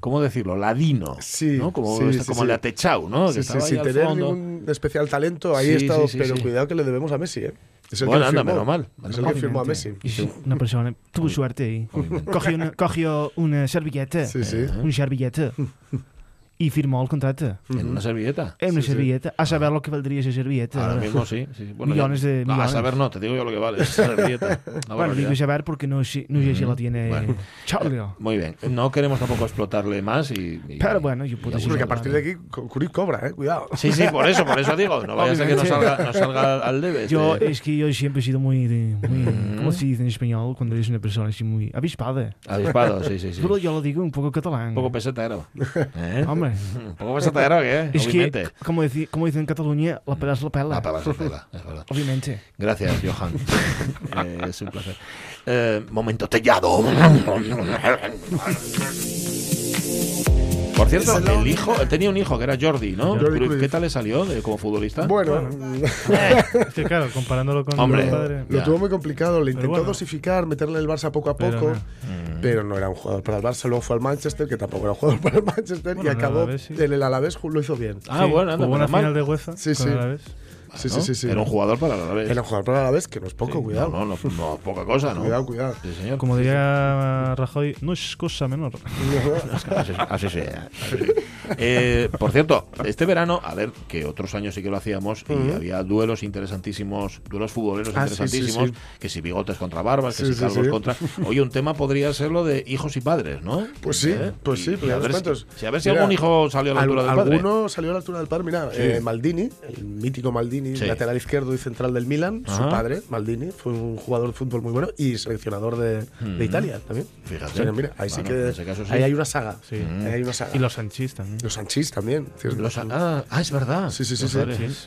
¿cómo decirlo? Ladino. Sí, ¿no? Como, sí, este- sí, como sí. el Atechau, ¿no? Que estaba sin tener fondo. ningún especial talento, ahí sí, pero cuidado que le debemos a Messi, ¿eh? Es el Bueno, que anda, firmó. menos mal, Es el que firmó a Messi. Y una persona tuvo suerte ahí. Cogió una, cogió una servilleta. Sí, sí. Un servilleta. Y firmó el contrato. En una servilleta. En una Sí, sí. servilleta. A saber lo que valdría esa servilleta. Ahora mismo sí. sí. Bueno, Millones de No, A millones. saber no, te digo yo lo que vale. esa servilleta. Una Bueno, digo saber porque no sé, no sé si la tiene Bueno. Charlie. Muy bien. No queremos tampoco explotarle más y... y- Pero bueno, yo puedo Porque a partir de aquí, Cruyff cobra, ¿eh? Cuidado. Sí, sí, por eso, por eso digo. No vaya a ser que no salga, no salga al debe. este- Yo, es que yo siempre he sido muy, de- muy Mm. ¿cómo se dice en español? Cuando eres una persona así muy avispada. Avispado, sí, sí, sí. Pero yo lo digo un poco catalán. Un poco pesetero. ¿Eh? Hombre, Un poco pesetero, ¿qué? es Obviamente. que, como, deci- como dicen en Cataluña, la pela es la pela. La palabra se pela, es verdad. Obviamente. Gracias, Johan. Eh, es un placer. Eh, momento tellado. Por cierto, el hijo, tenía un hijo que era Jordi, ¿no? Jordi Cruyff, Cruyff. ¿Qué tal le salió de- como futbolista? Bueno, Es que claro, comparándolo con Hombre. padre. lo Ya. tuvo muy complicado. Le intentó bueno. dosificar, meterle el Barça poco a Pero poco, no. pero no era un jugador para el Barça. Luego fue al Manchester, que tampoco era un jugador para el Manchester, Bueno, y en el acabó Alavés, sí. en el Alavés, lo hizo bien. Ah, bueno, anda, Hubo una mal. final de UEFA. Sí, con sí. el Alavés. Sí, ¿no? sí, sí, sí. Era un jugador para la vez. Era un jugador para el Alavés, que no es poco, cuidado. No, no, no, no, poca cosa, ¿no? Cuidado, cuidado. Sí, señor. Como diría Rajoy, no es cosa menor. Así, así sea. así sea. Eh, por cierto, este verano, a ver, que otros años sí que lo hacíamos y había duelos interesantísimos, duelos futboleros Ah, sí, sí, interesantísimos, sí. que si bigotes contra barbas, que Sí, si calvos sí. contra. Oye, un tema podría ser lo de hijos y padres, ¿no? Pues sí, ¿Eh? pues Y- sí, y pero a ya ver los si- cuentos. si a ver si Mira, algún hijo salió a la Al- altura del padre. Alguno salió a la altura del padre. Mira, eh, Maldini, el mítico Maldini, Sí. lateral izquierdo y central del Milan. Su Ajá. padre, Maldini, fue un jugador de fútbol muy bueno y seleccionador de, de Italia también. Fíjate. O sea que mira, ahí sí Bueno, que. en ese caso sí. Ahí hay una saga. Sí. Ahí hay una saga. Y los Sanchis también. Los Sanchís también. Los- ah, ah, es verdad. Sí, sí, sí. Sí,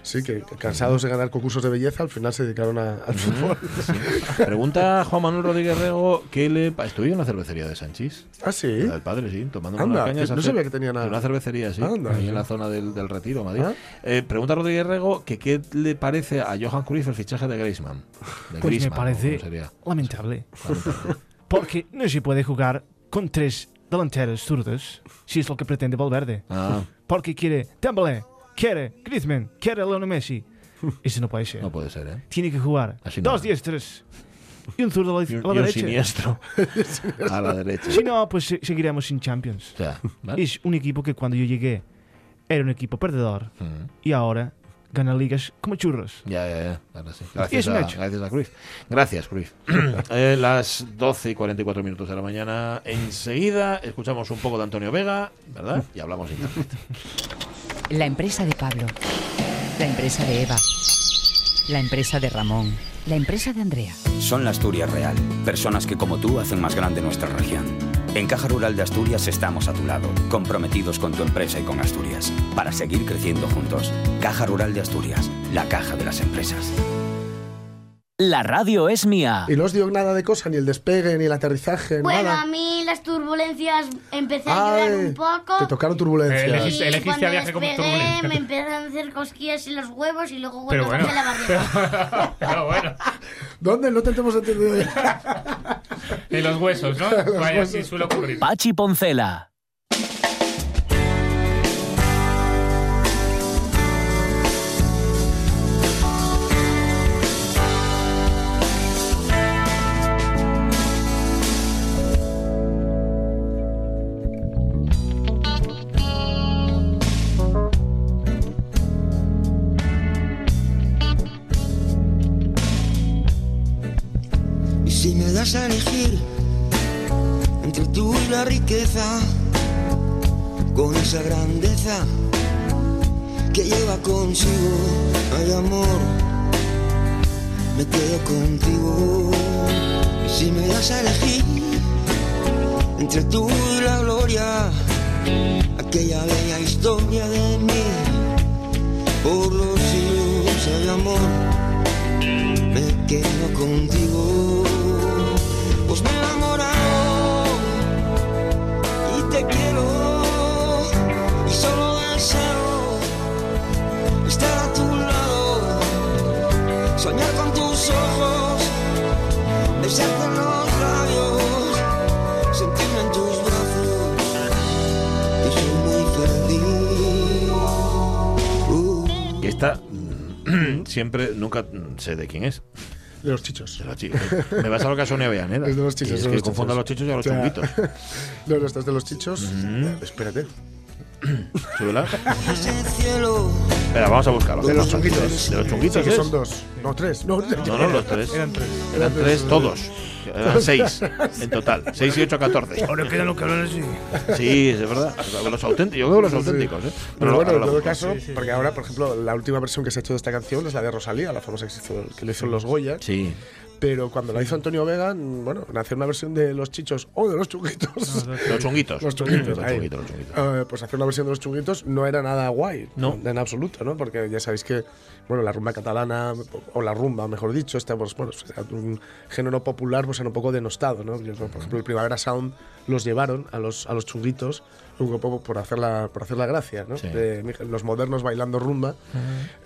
sí que que cansados de ganar concursos de belleza, al final se dedicaron a- al fútbol. Pregunta Juan Manuel Rodríguez Rego que le estudió en la cervecería de Sanchís. Ah, sí. La del padre, sí, tomando Anda, unas cañas. no sabía que tenía nada. en Una cervecería, sí. Anda. ahí en la zona del, del Retiro, Madrid. Ah. Eh, pregunta Rodríguez Rego que qué le parece a Johan Cruyff el fichaje de Griezmann. De Pues me Griezmann, parece ¿cómo sería? lamentable. Porque no se puede jugar con tres delanteros zurdos si es lo que pretende Valverde. Ah, Porque quiere Dembélé, quiere Griezmann, quiere Lionel Messi. Eso no puede ser. no puede ser, ¿eh? Tiene que jugar Así no. dos diestros y un zurdo a la, Y a un, la y un derecha. siniestro a la derecha. Si no, pues se- seguiremos sin Champions. O sea, ¿vale? Es un equipo que cuando yo llegué era un equipo perdedor Mm. y ahora gana ligas como churros. Ya, ya, ya. Ahora sí. Y Gracias, a, gracias a Cruyff. Gracias, Cruyff. Eh, las 12 y 44 minutos de la mañana. Enseguida escuchamos un poco de Antonio Vega, ¿verdad? Y hablamos de internet. La empresa de Pablo. La empresa de Eva. La empresa de Ramón. La empresa de Andrea. Son la Asturias Real, personas que como tú hacen más grande nuestra región. En Caja Rural de Asturias estamos a tu lado, comprometidos con tu empresa y con Asturias, para seguir creciendo juntos. Caja Rural de Asturias, la caja de las empresas. La radio es mía. Y no os dio nada de cosa, ni el despegue, ni el aterrizaje, Bueno, nada. a mí las turbulencias empecé a llorar un poco. Te tocaron turbulencias. Eh, elegiste- elegiste cuando a viaje como despegué, turbulento. me empezaron a hacer cosquillas en los huevos y luego bueno. a la barriga. Pero bueno, ¿Dónde? No te hemos entendido. en los huesos, ¿no? Vaya, sí suele ocurrir. Pachi Poncela. Das a elegir entre tú y la riqueza, con esa grandeza que lleva consigo. Ay, amor, me quedo contigo. Si me das a elegir entre tú y la gloria, aquella bella historia de mí, por los siglos, ay, amor, me quedo contigo. Pues me he enamorado y te quiero y solo deseo estar a tu lado, soñar con tus ojos, besarte en los labios, sentirme en tus brazos, que soy muy feliz. Y esta mm, siempre, nunca sé de quién es. De los chichos. De la chi- Me vas a lo que a Sonia Villaneda. Es de los chichos. Es que los confundo a los chichos y a los O sea, chunguitos. No, no, estás de los chichos. Espérate. Súbela. Espera, vamos a buscarlo. De los chunguitos. De los chunguitos. Sí, que son dos. No, tres. No, No, no, los tres. Eran tres. Eran tres todos. Eran seis en total. Seis y ocho, catorce. Ahora quedan los que hablan así. Sí, es verdad. Los auténticos. Yo creo que los Sí. auténticos. ¿eh? Pero bueno, en todo caso, Sí, sí. porque ahora, por ejemplo, la última versión que se ha hecho de esta canción es la de Rosalía, la famosa que, le hizo los Goya. Sí. Pero cuando la hizo Antonio Vega, mm, bueno, hacer una versión de los chichos o de los chunguitos. Los chunguitos. Los chunguitos, Los chunguitos, los chunguitos. Eh, pues hacer una versión de los chunguitos no era nada guay. No. En absoluto, ¿no? Porque ya sabéis que, bueno, la rumba catalana, o la rumba, mejor dicho, está, pues, bueno, es un género popular, pues era un poco denostado, ¿no? Por ejemplo, el Primavera Sound los llevaron a los, a los chunguitos un poco por hacer la, por hacer la gracia, ¿no? Sí. De los modernos bailando rumba.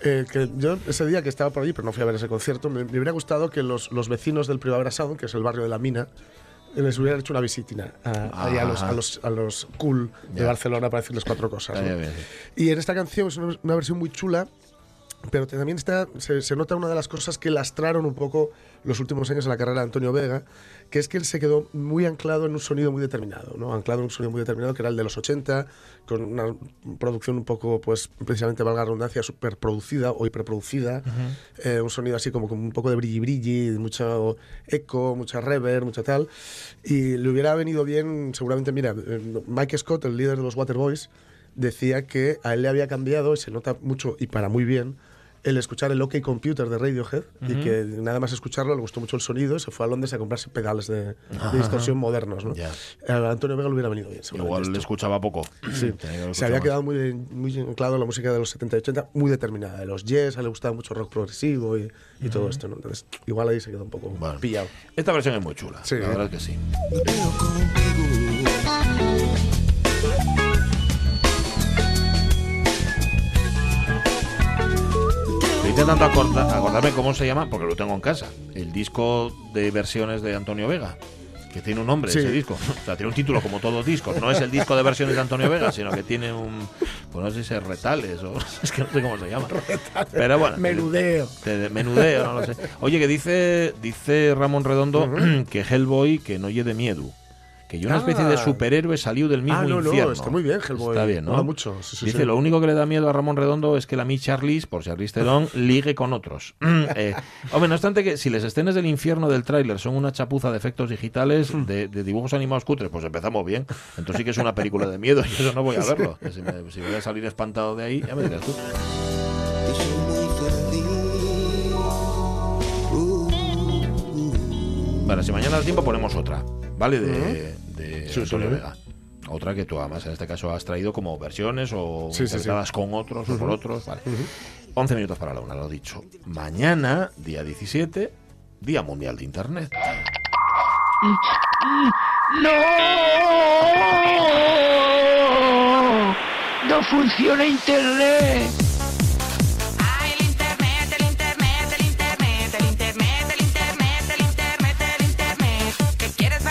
Eh, que yo ese día que estaba por allí, pero no fui a ver ese concierto, me, me hubiera gustado que los, los vecinos del Primavera Sound, que es el barrio de la mina, les hubieran hecho una visitina a, ahí a, los, a, los, a los cool de Ya. Barcelona para decirles cuatro cosas. ¿no? Y en esta canción es una, una versión muy chula, pero también está, se, se nota una de las cosas que lastraron un poco los últimos años en la carrera de Antonio Vega, que es que él se quedó muy anclado en un sonido muy determinado, ¿no? anclado en un sonido muy determinado que era el de los 80, con una producción un poco, pues precisamente valga la redundancia, super producida o hiperproducida, eh, un sonido así como con un poco de brilli brilli, mucho eco, mucha reverb, mucha tal, y le hubiera venido bien, seguramente, mira, eh, Mike Scott, el líder de los Waterboys, decía que a él le había cambiado, y se nota mucho y para muy bien, el escuchar el OK Computer de Radiohead y que nada más escucharlo le gustó mucho el sonido y se fue a Londres a comprarse pedales de, de distorsión modernos. ¿no? Ya. A Antonio Vega le hubiera venido bien. Igual le escuchaba poco. Sí. Se había quedado muy, muy anclado en la música de los 70 y 80, muy determinada. De los a él le gustaba mucho rock progresivo y, y todo esto. ¿no? Entonces, igual ahí se quedó un poco Bueno. pillado. Esta versión es muy chula. Sí. La verdad es que sí. Intentando acorda- acordarme cómo se llama, porque lo tengo en casa. El disco de versiones de Antonio Vega. Que tiene un nombre Sí. ese disco. O sea, tiene un título como todos los discos. No es el disco de versiones de Antonio Vega, sino que tiene un. Pues no sé si es retales o. Es que no sé cómo se llama. Pero bueno. Menudeo. de- de menudeo, no lo sé. Oye, que dice, dice Ramón Redondo que Hellboy que no lleve miedo. Que yo una especie de Ah. superhéroe salió del mismo Ah, no, no, infierno. está muy bien, Hellboy. Está bien, ¿no? Mucho, sí, sí, Dice, sí. lo único que le da miedo a Ramón Redondo es que la mi Charlize, por Charlize Theron, ligue con otros. Eh, hombre, no obstante que si las escenas del infierno del tráiler son una chapuza de efectos digitales, Mm. de, de dibujos animados cutres, pues empezamos bien. Entonces sí que es una película de miedo y eso no voy a verlo. Si, me- si voy a salir espantado de ahí, ya me dirás tú. Bueno, si mañana da tiempo ponemos otra, ¿vale? De, de Sí, Antonio sí. Vega. Otra que tú además en este caso has traído como versiones o Sí, sí, sí. interpretadas con otros o por otros. Vale. 11 minutos para la una, lo dicho. Mañana, día 17, Día Mundial de Internet. ¡No! ¡No funciona Internet!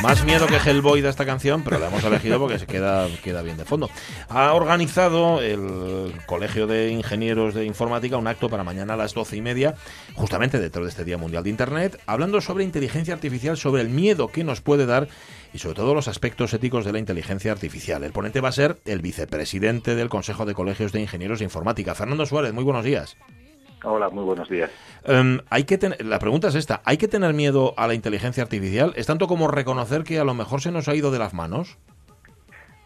Más miedo que? Hellboy de esta canción, pero la hemos elegido porque se queda, queda bien de fondo. Ha organizado el Colegio de Ingenieros de Informática un acto para mañana a las doce y media, justamente dentro de este Día Mundial de Internet, hablando sobre inteligencia artificial, sobre el miedo que nos puede dar y sobre todo los aspectos éticos de la inteligencia artificial. El ponente va a ser el vicepresidente del Consejo de Colegios de Ingenieros de Informática, Fernando Suárez. Muy buenos días. Hola, muy buenos días. Em, hay que la pregunta es esta: ¿hay que tener miedo a la inteligencia artificial? ¿Es tanto como reconocer que a lo mejor se nos ha ido de las manos?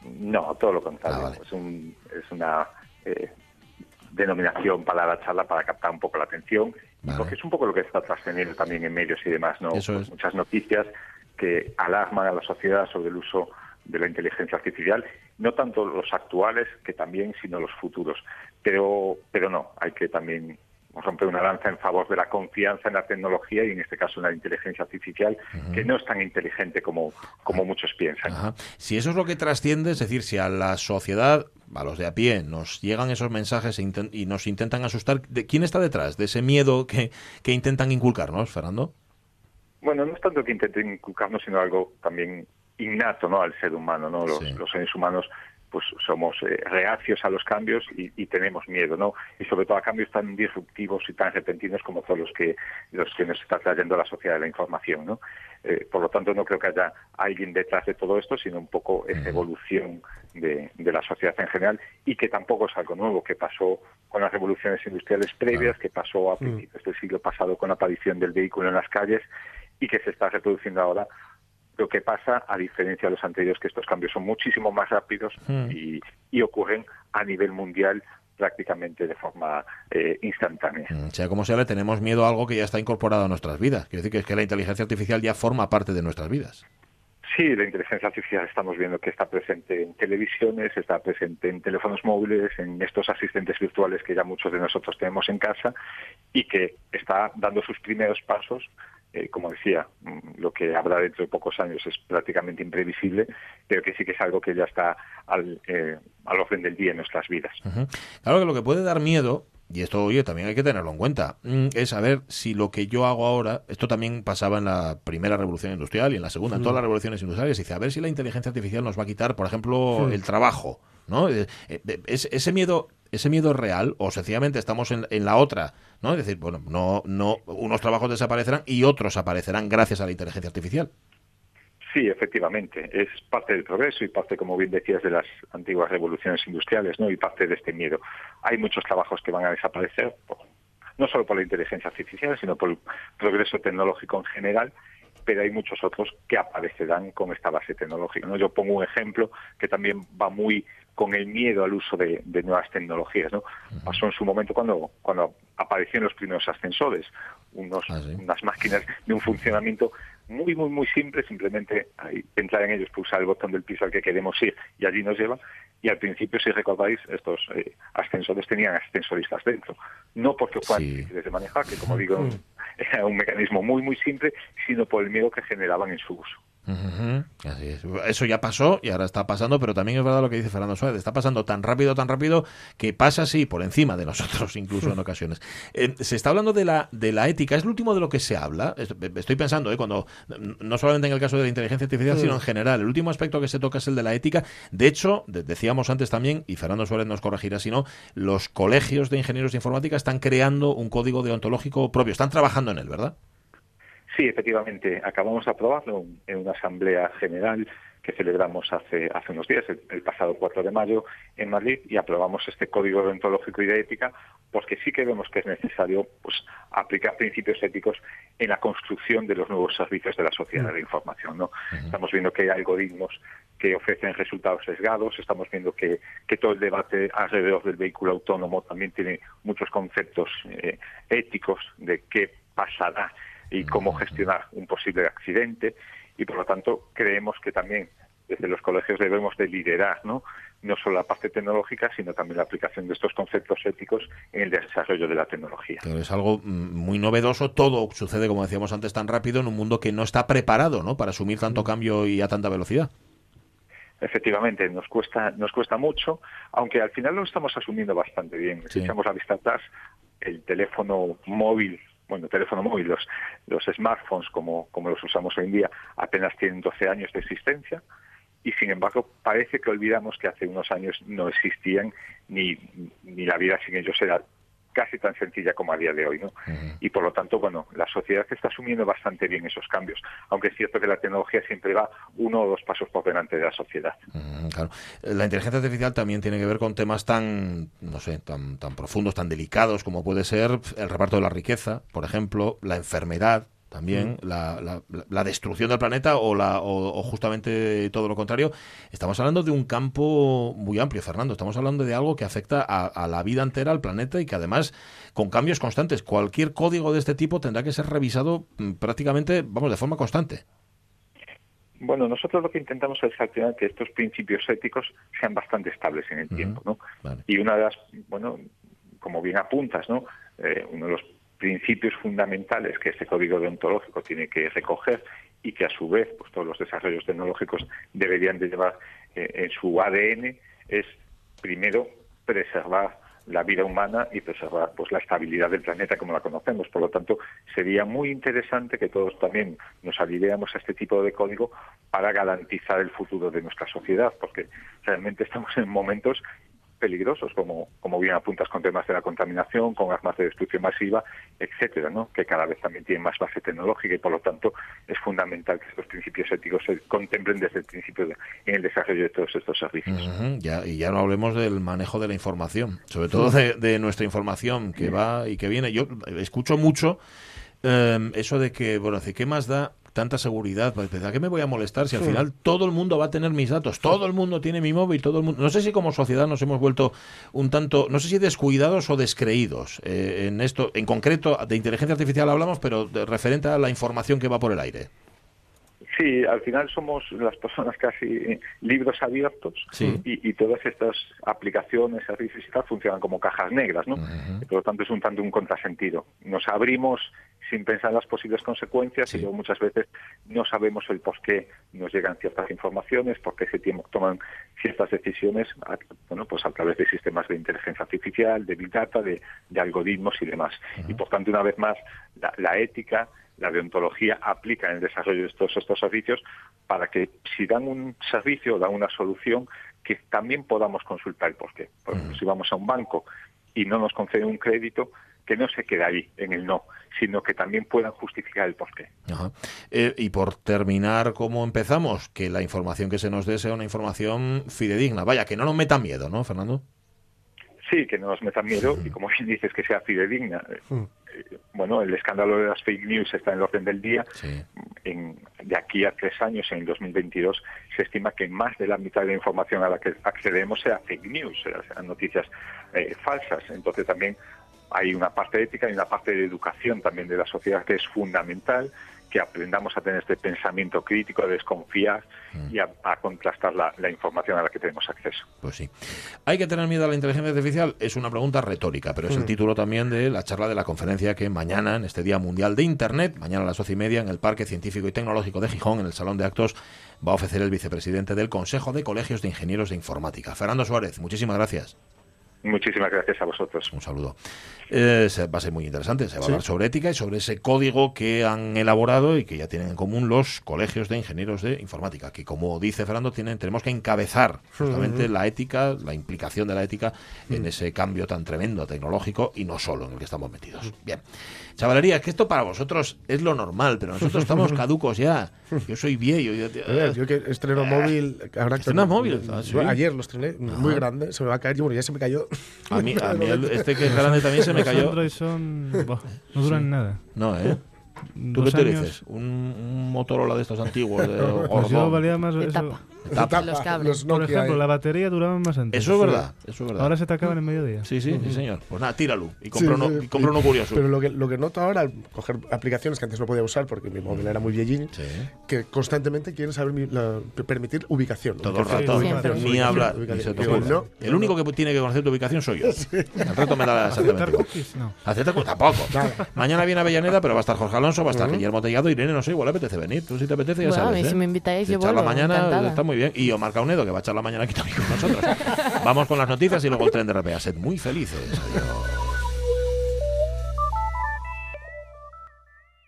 No, todo lo contrario. Ah, vale. es, un- es una eh, denominación para la charla para captar un poco la atención, porque es un poco lo que está trascendiendo también en medios y demás, ¿no? Pues es. Muchas noticias que alarman a la sociedad sobre el uso de la inteligencia artificial, no tanto los actuales que también, sino los futuros. Pero, pero no, hay que también romper una lanza en favor de la confianza en la tecnología y en este caso en la inteligencia artificial, que no es tan inteligente como, como muchos piensan. Ajá. Si eso es lo que trasciende, es decir, si a la sociedad, a los de a pie, nos llegan esos mensajes e y nos intentan asustar, ¿de quién está detrás de ese miedo que, que intentan inculcarnos, Fernando? Bueno, no es tanto que intenten inculcarnos, sino algo también innato ¿no? al ser humano. ¿no? Los, los seres humanos pues somos eh, reacios a los cambios y, y tenemos miedo, ¿no? Y sobre todo a cambios tan disruptivos y tan repentinos como todos los que los que nos está trayendo la sociedad de la información, ¿no? Eh, por lo tanto, no creo que haya alguien detrás de todo esto, sino un poco esa evolución de, de la sociedad en general y que tampoco es algo nuevo, que pasó con las revoluciones industriales previas, que pasó a principios del siglo pasado con la aparición del vehículo en las calles y que se está reproduciendo ahora lo que pasa, a diferencia de los anteriores, que estos cambios son muchísimo más rápidos Hmm. y, y ocurren a nivel mundial prácticamente de forma eh, instantánea. Mm, Sea como sea, le tenemos miedo a algo que ya está incorporado a nuestras vidas. Quiero decir que es que la inteligencia artificial ya forma parte de nuestras vidas. Sí, la inteligencia artificial estamos viendo que está presente en televisiones, está presente en teléfonos móviles, en estos asistentes virtuales que ya muchos de nosotros tenemos en casa y que está dando sus primeros pasos. Eh, como decía, mm, lo que habrá dentro de pocos años es prácticamente imprevisible, pero que sí que es algo que ya está al, eh, al orden del día en nuestras vidas. Ujú. Claro que lo que puede dar miedo, y esto, oye, también hay que tenerlo en cuenta, mm, es saber si lo que yo hago ahora, esto también pasaba en la primera revolución industrial y en la segunda, en todas las revoluciones industriales, y dice, a ver si la inteligencia artificial nos va a quitar, por ejemplo, el trabajo, ¿no? Eh, eh, es- ese miedo... ¿Ese miedo real o sencillamente estamos en, en la otra? ¿no? Es decir, bueno, no, no, unos trabajos desaparecerán y otros aparecerán gracias a la inteligencia artificial. Sí, efectivamente, es parte del progreso y parte, como bien decías, de las antiguas revoluciones industriales, ¿no? Y parte de este miedo. Hay muchos trabajos que van a desaparecer, no solo por la inteligencia artificial, sino por el progreso tecnológico en general, pero hay muchos otros que aparecerán con esta base tecnológica. ¿no? Yo pongo un ejemplo que también va muy con el miedo al uso de, de nuevas tecnologías. ¿no? Pasó en su momento cuando, cuando aparecieron los primeros ascensores, unos, unas máquinas de un funcionamiento muy, muy, muy simple, simplemente hay que entrar en ellos, pulsar el botón del piso al que queremos ir y allí nos lleva. Y al principio, si recordáis, estos eh, ascensores tenían ascensoristas dentro. No porque fueran difíciles de manejar, que como digo, era un mecanismo muy, muy simple, sino por el miedo que generaban en su uso. Así es. Eso ya pasó y ahora está pasando, pero también es verdad lo que dice Fernando Suárez. Está pasando tan rápido, tan rápido que pasa así por encima de nosotros, incluso en ocasiones. Eh, se está hablando de la, de la ética. Es lo último de lo que se habla. Es- Estoy pensando, eh, cuando no solamente en el caso de la inteligencia artificial, sino en general. El último aspecto que se toca es el de la ética. De hecho, de- decíamos antes también, y Fernando Suárez nos corregirá si no, los colegios de ingenieros de informática están creando un código deontológico propio. Están trabajando en él, ¿verdad? Sí, efectivamente, acabamos de aprobarlo en una asamblea general que celebramos hace, hace unos días, el, el pasado 4 de mayo, en Madrid, y aprobamos este código deontológico y de ética, porque sí que vemos que es necesario pues, aplicar principios éticos en la construcción de los nuevos servicios de la sociedad de la información. ¿no? Estamos viendo que hay algoritmos que ofrecen resultados sesgados, estamos viendo que, que todo el debate alrededor del vehículo autónomo también tiene muchos conceptos eh, éticos de qué pasará y cómo gestionar un posible accidente y por lo tanto creemos que también desde los colegios debemos de liderar no no solo la parte tecnológica sino también la aplicación de estos conceptos éticos en el desarrollo de la tecnología. Pero es algo mm, muy novedoso. Todo sucede, como decíamos antes, tan rápido en un mundo que no está preparado ¿no? para asumir tanto cambio y a tanta velocidad. Efectivamente, nos cuesta, nos cuesta mucho, aunque al final lo estamos asumiendo bastante bien. Si echamos la vista atrás, el teléfono móvil, bueno, teléfono móvil, los, los smartphones como, como los usamos hoy en día, apenas tienen 12 años de existencia y sin embargo parece que olvidamos que hace unos años no existían ni, ni la vida sin ellos era casi tan sencilla como a día de hoy, ¿no? Y por lo tanto, bueno, la sociedad está asumiendo bastante bien esos cambios, aunque es cierto que la tecnología siempre va uno o dos pasos por delante de la sociedad. Claro. La inteligencia artificial también tiene que ver con temas tan, no sé, tan, tan profundos, tan delicados como puede ser el reparto de la riqueza, por ejemplo, la enfermedad, también la, la- la destrucción del planeta o, la, o, o justamente todo lo contrario. Estamos hablando de un campo muy amplio, Fernando. Estamos hablando de algo que afecta a, a la vida entera, al planeta y que además con cambios constantes. Cualquier código de este tipo tendrá que ser revisado mm, prácticamente, vamos, de forma constante. Bueno, nosotros lo que intentamos es final que estos principios éticos sean bastante estables en el tiempo, ¿no? Y una de las, bueno, como bien apuntas, ¿no? Eh, uno de los principios fundamentales que este código deontológico tiene que recoger y que a su vez, pues todos los desarrollos tecnológicos deberían de llevar eh, en su ADN es primero preservar la vida humana y preservar pues la estabilidad del planeta como la conocemos. Por lo tanto, sería muy interesante que todos también nos alineemos a este tipo de código para garantizar el futuro de nuestra sociedad, porque realmente estamos en momentos peligrosos, como, como bien apuntas con temas de la contaminación, con armas de destrucción masiva, etcétera, ¿no? que cada vez también tienen más base tecnológica y por lo tanto es fundamental que estos principios éticos se contemplen desde el principio de- en el desarrollo de todos estos servicios. Ya, y ya no hablemos del manejo de la información, sobre todo de, de nuestra información que va y que viene. Yo escucho mucho eh, eso de que, bueno, ¿qué más da tanta seguridad? Pues, ¿A qué me voy a molestar si al Sí. final todo el mundo va a tener mis datos? Todo el mundo tiene mi móvil, todo el mundo... No sé si como sociedad nos hemos vuelto un tanto, no sé si descuidados o descreídos eh, en esto. En concreto, de inteligencia artificial hablamos, pero de- referente a la información que va por el aire. Sí, al final somos las personas casi libros abiertos Sí. y, y todas estas aplicaciones, servicios y tal funcionan como cajas negras, ¿no? Y por lo tanto es un tanto un contrasentido. Nos abrimos sin pensar en las posibles consecuencias y luego muchas veces no sabemos el por qué nos llegan ciertas informaciones, por qué se tiempo toman ciertas decisiones, a- bueno, pues a través de sistemas de inteligencia artificial, de big data, de, de algoritmos y demás. Y por tanto, una vez más, la, la ética la deontología aplica en el desarrollo de todos estos servicios para que si dan un servicio o dan una solución, que también podamos consultar el porqué. Por ejemplo, si vamos a un banco y no nos conceden un crédito, que no se quede ahí en el no, sino que también puedan justificar el porqué. Ajá. Eh, y por terminar, ¿cómo empezamos? Que la información que se nos dé sea una información fidedigna. Vaya, que no nos meta miedo, ¿no, Fernando? Sí, que no nos metan miedo y como bien dices, que sea fidedigna. Eh, Bueno, el escándalo de las fake news está en el orden del día. En- de aquí a tres años, en el 2022, se estima que más de la mitad de la información a la que accedemos sea fake news, sea- sean noticias eh, falsas. Entonces también hay una parte ética y una parte de educación también de la sociedad que es fundamental, que aprendamos a tener este pensamiento crítico, a desconfiar y a, a contrastar la, la información a la que tenemos acceso. Pues sí. ¿Hay que tener miedo a la inteligencia artificial? Es una pregunta retórica, pero es el Mm. título también de la charla de la conferencia que mañana, en este Día Mundial de Internet, mañana a las doce y media, en el Parque Científico y Tecnológico de Gijón, en el Salón de Actos, va a ofrecer el vicepresidente del Consejo de Colegios de Ingenieros de Informática. Fernando Suárez, muchísimas gracias. Muchísimas gracias a vosotros. Un saludo. Eh, se- va a ser muy interesante. Se va a Sí. hablar sobre ética y sobre ese código que han elaborado y que ya tienen en común los colegios de ingenieros de informática, que como dice Fernando, tienen, tenemos que encabezar justamente la ética, la implicación de la ética en ese cambio tan tremendo tecnológico y no solo en el que estamos metidos. Bien. Chavalería, es que esto para vosotros es lo normal, pero nosotros estamos caducos ya. Yo soy viejo. Yo, Eh, Yo que estreno móvil. Ahora que ¿Estrenas móvil? Ah, sí. Yo Ayer lo estrené, muy grande, se me va a caer. Bueno, ya se me cayó. A mí, a mí el- este que es grande también se me Los cayó. Android son... buah, no duran Sí. nada. No, ¿eh? ¿Tú Dos qué te años. dices? ¿Un, un Motorola de estos antiguos? De Pues yo valía más eso. Etapa. Los cables. Los Por ejemplo, la batería duraba más antes. Eso es verdad, eso es verdad. Ahora se te acaba en mediodía. Sí, sí, sí, señor. Pues nada, tíralo y Sí, compra, uno, sí, y compra sí. uno curioso. Pero lo que, lo que noto ahora al coger aplicaciones que antes no podía usar porque mi móvil era muy viejín, que constantemente quieren saber mi- la- permitir ubicación. Todo el rato, ni habla, El único que tiene que conocer tu ubicación soy yo. El resto me da exactamente. No. Aceptar cookies tampoco. Mañana viene Avellaneda, pero va a estar Jorge Alonso, va a estar. Guillermo Tellado, Irene, no sé, igual le apetece venir. Tú si te apetece, ya sabes. ¿eh? si me invitáis, yo echar la vuelvo, mañana encantada. Muy bien. Y Omar Caunedo, que va a echar la mañana aquí también con nosotros. Vamos con las noticias y luego el tren de RPA. Sed muy felices. Adiós.